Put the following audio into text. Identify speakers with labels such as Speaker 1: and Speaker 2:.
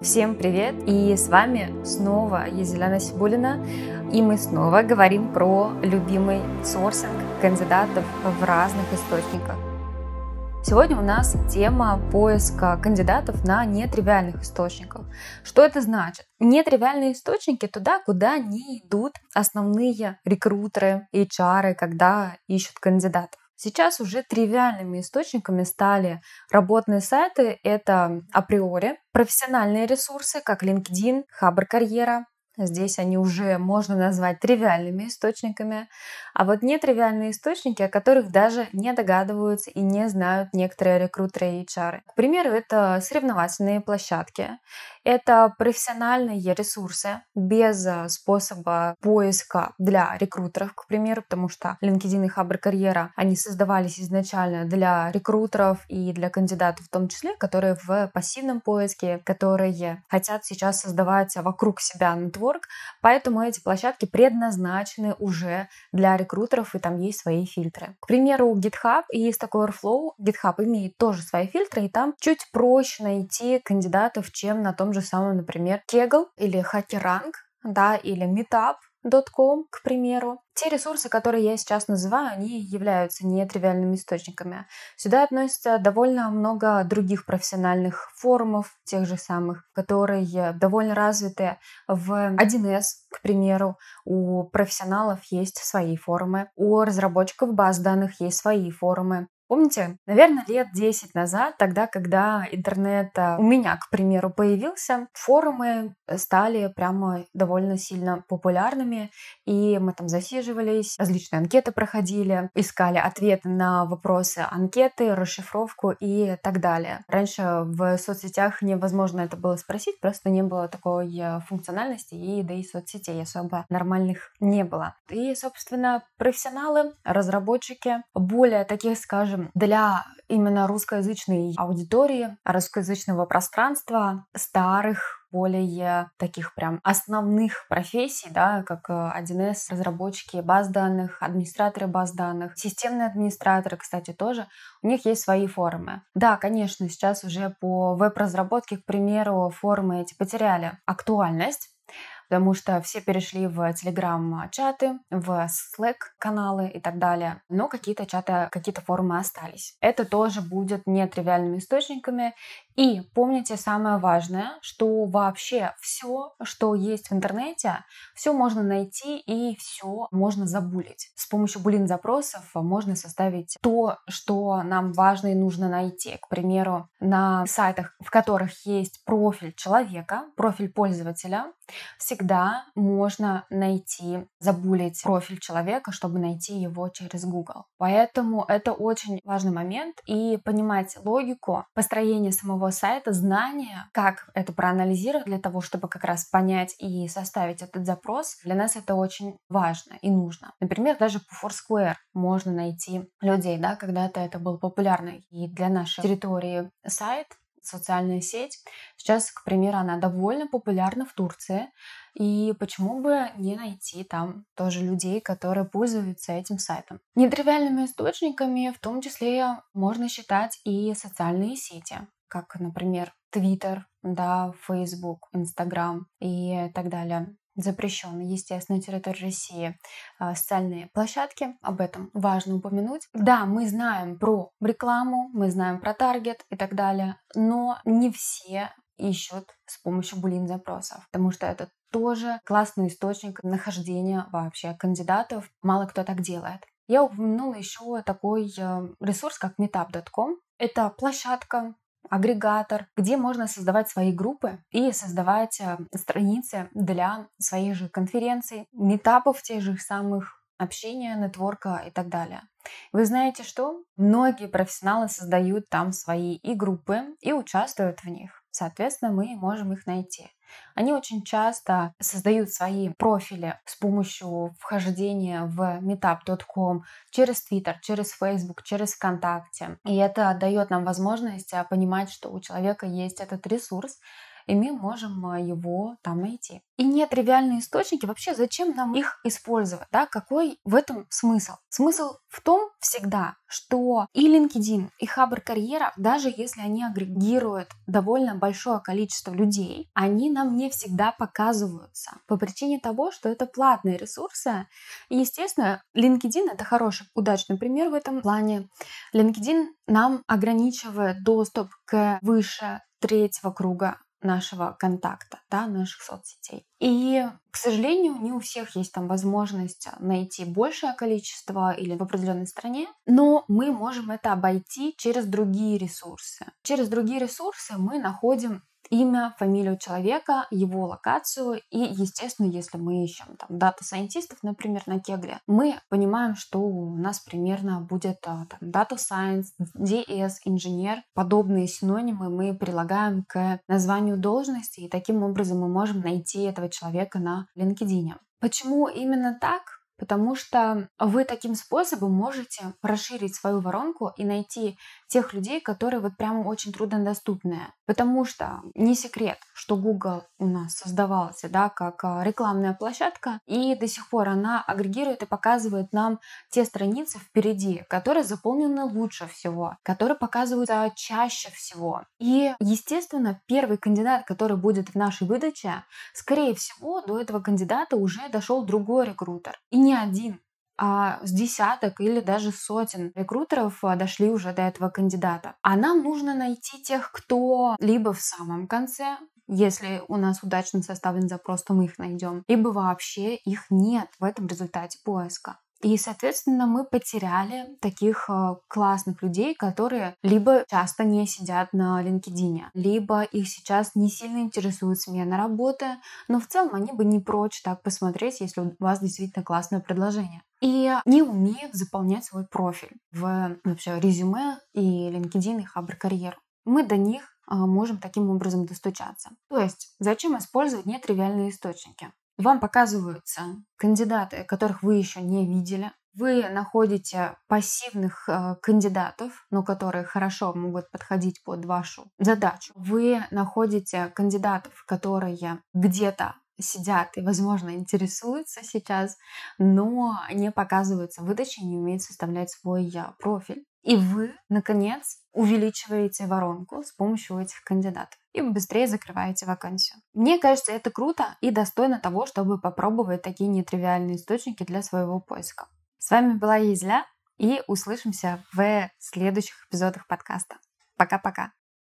Speaker 1: Всем привет! И с вами снова Езеляна Сибулина. И мы снова говорим про любимый сорсинг кандидатов в разных источниках. Сегодня у нас тема поиска кандидатов на нетривиальных источниках. Что это значит? Нетривиальные источники туда, куда не идут основные рекрутеры, HR, когда ищут кандидатов. Сейчас уже тривиальными источниками стали работные сайты. Это априори профессиональные ресурсы, как LinkedIn, Хабр Карьера, Здесь они уже можно назвать тривиальными источниками. А вот нетривиальные источники, о которых даже не догадываются и не знают некоторые рекрутеры и HR. К примеру, это соревновательные площадки, это профессиональные ресурсы без э, способа поиска для рекрутеров, к примеру, потому что LinkedIn и Хабр Карьера, они создавались изначально для рекрутеров и для кандидатов в том числе, которые в пассивном поиске, которые хотят сейчас создавать вокруг себя нетворк, поэтому эти площадки предназначены уже для рекрутеров, и там есть свои фильтры. К примеру, GitHub и Stack Overflow, GitHub имеет тоже свои фильтры, и там чуть проще найти кандидатов, чем на том же самом, например, Kegel или HackerRank, да, или Meetup.com, к примеру. Те ресурсы, которые я сейчас называю, они являются нетривиальными источниками. Сюда относится довольно много других профессиональных форумов, тех же самых, которые довольно развиты в 1С, к примеру. У профессионалов есть свои форумы, у разработчиков баз данных есть свои форумы. Помните, наверное, лет 10 назад, тогда, когда интернет а, у меня, к примеру, появился, форумы стали прямо довольно сильно популярными, и мы там засиживались, различные анкеты проходили, искали ответы на вопросы анкеты, расшифровку и так далее. Раньше в соцсетях невозможно это было спросить, просто не было такой э, функциональности, и да и соцсетей особо нормальных не было. И, собственно, профессионалы, разработчики, более таких, скажем, для именно русскоязычной аудитории, русскоязычного пространства, старых более таких прям основных профессий, да, как 1С, э, разработчики баз данных, администраторы баз данных, системные администраторы, кстати, тоже, у них есть свои форумы. Да, конечно, сейчас уже по веб-разработке, к примеру, форумы эти потеряли актуальность, потому что все перешли в Telegram-чаты, в Slack-каналы и так далее. Но какие-то чаты, какие-то форумы остались. Это тоже будет нетривиальными источниками. И помните самое важное, что вообще все, что есть в интернете, все можно найти и все можно забулить. С помощью булин запросов можно составить то, что нам важно и нужно найти. К примеру, на сайтах, в которых есть профиль человека, профиль пользователя, всегда можно найти, забулить профиль человека, чтобы найти его через Google. Поэтому это очень важный момент и понимать логику построения самого сайта, знания, как это проанализировать для того, чтобы как раз понять и составить этот запрос, для нас это очень важно и нужно. Например, даже по Foursquare можно найти людей, да, когда-то это был популярный и для нашей территории сайт, социальная сеть. Сейчас, к примеру, она довольно популярна в Турции. И почему бы не найти там тоже людей, которые пользуются этим сайтом. Нетривиальными источниками в том числе можно считать и социальные сети, как, например, Twitter, да, Facebook, Instagram и так далее запрещены, естественно, на территории России а, социальные площадки. Об этом важно упомянуть. Да, мы знаем про рекламу, мы знаем про таргет и так далее, но не все ищут с помощью булин запросов, потому что это тоже классный источник нахождения вообще кандидатов. Мало кто так делает. Я упомянула еще такой э, ресурс, как meetup.com. Это площадка, агрегатор, где можно создавать свои группы и создавать э, страницы для своих же конференций, метапов тех же самых, общения, нетворка и так далее. Вы знаете что? Многие профессионалы создают там свои и группы, и участвуют в них. Соответственно, мы можем их найти. Они очень часто создают свои профили с помощью вхождения в meetup.com через Twitter, через Facebook, через ВКонтакте. И это дает нам возможность а, понимать, что у человека есть этот ресурс, и мы можем а, его там найти. И нетривиальные источники, вообще зачем нам их использовать? Да? Какой в этом смысл? Смысл в том всегда, что и LinkedIn, и Хабр Карьера, даже если они агрегируют довольно большое количество людей, они нам не всегда показываются по причине того, что это платные ресурсы. И, естественно, LinkedIn — это хороший, удачный пример в этом плане. LinkedIn нам ограничивает доступ к выше третьего круга нашего контакта, да, наших соцсетей. И, к сожалению, не у всех есть там возможность найти большее количество или в определенной стране, но мы можем это обойти через другие ресурсы. Через другие ресурсы мы находим имя, фамилию человека, его локацию. И, естественно, если мы ищем там дата-сайентистов, например, на Кегле, мы понимаем, что у нас примерно будет а, там data science, DS, инженер. Подобные синонимы мы прилагаем к названию должности, и таким образом мы можем найти этого человека на LinkedIn. Почему именно так? потому что вы таким способом можете расширить свою воронку и найти тех людей, которые вот прямо очень труднодоступные. Потому что не секрет, что Google у нас создавался да, как а, рекламная площадка, и до сих пор она агрегирует и показывает нам те страницы впереди, которые заполнены лучше всего, которые показываются чаще всего. И, естественно, первый кандидат, который будет в нашей выдаче, скорее всего, до этого кандидата уже дошел другой рекрутер. И не один, а с десяток или даже сотен рекрутеров а, дошли уже до этого кандидата. А нам нужно найти тех, кто либо в самом конце, если у нас удачно составлен запрос, то мы их найдем, либо вообще их нет в этом результате поиска. И, соответственно, мы потеряли таких э, классных людей, которые либо часто не сидят на LinkedIn, либо их сейчас не сильно интересует смена работы, но в целом они бы не прочь так посмотреть, если у вас действительно классное предложение. И не умеют заполнять свой профиль в вообще резюме и LinkedIn и Хабр карьеру. Мы до них э, можем таким образом достучаться. То есть, зачем использовать нетривиальные источники? Вам показываются кандидаты, которых вы еще не видели. Вы находите пассивных э, кандидатов, но которые хорошо могут подходить под вашу задачу. Вы находите кандидатов, которые где-то сидят и, возможно, интересуются сейчас, но не показываются в не умеют составлять свой э, профиль. И вы, наконец, увеличиваете воронку с помощью этих кандидатов и быстрее закрываете вакансию. Мне кажется, это круто и достойно того, чтобы попробовать такие нетривиальные источники для своего поиска. С вами была Езля, и услышимся в следующих эпизодах подкаста. Пока-пока.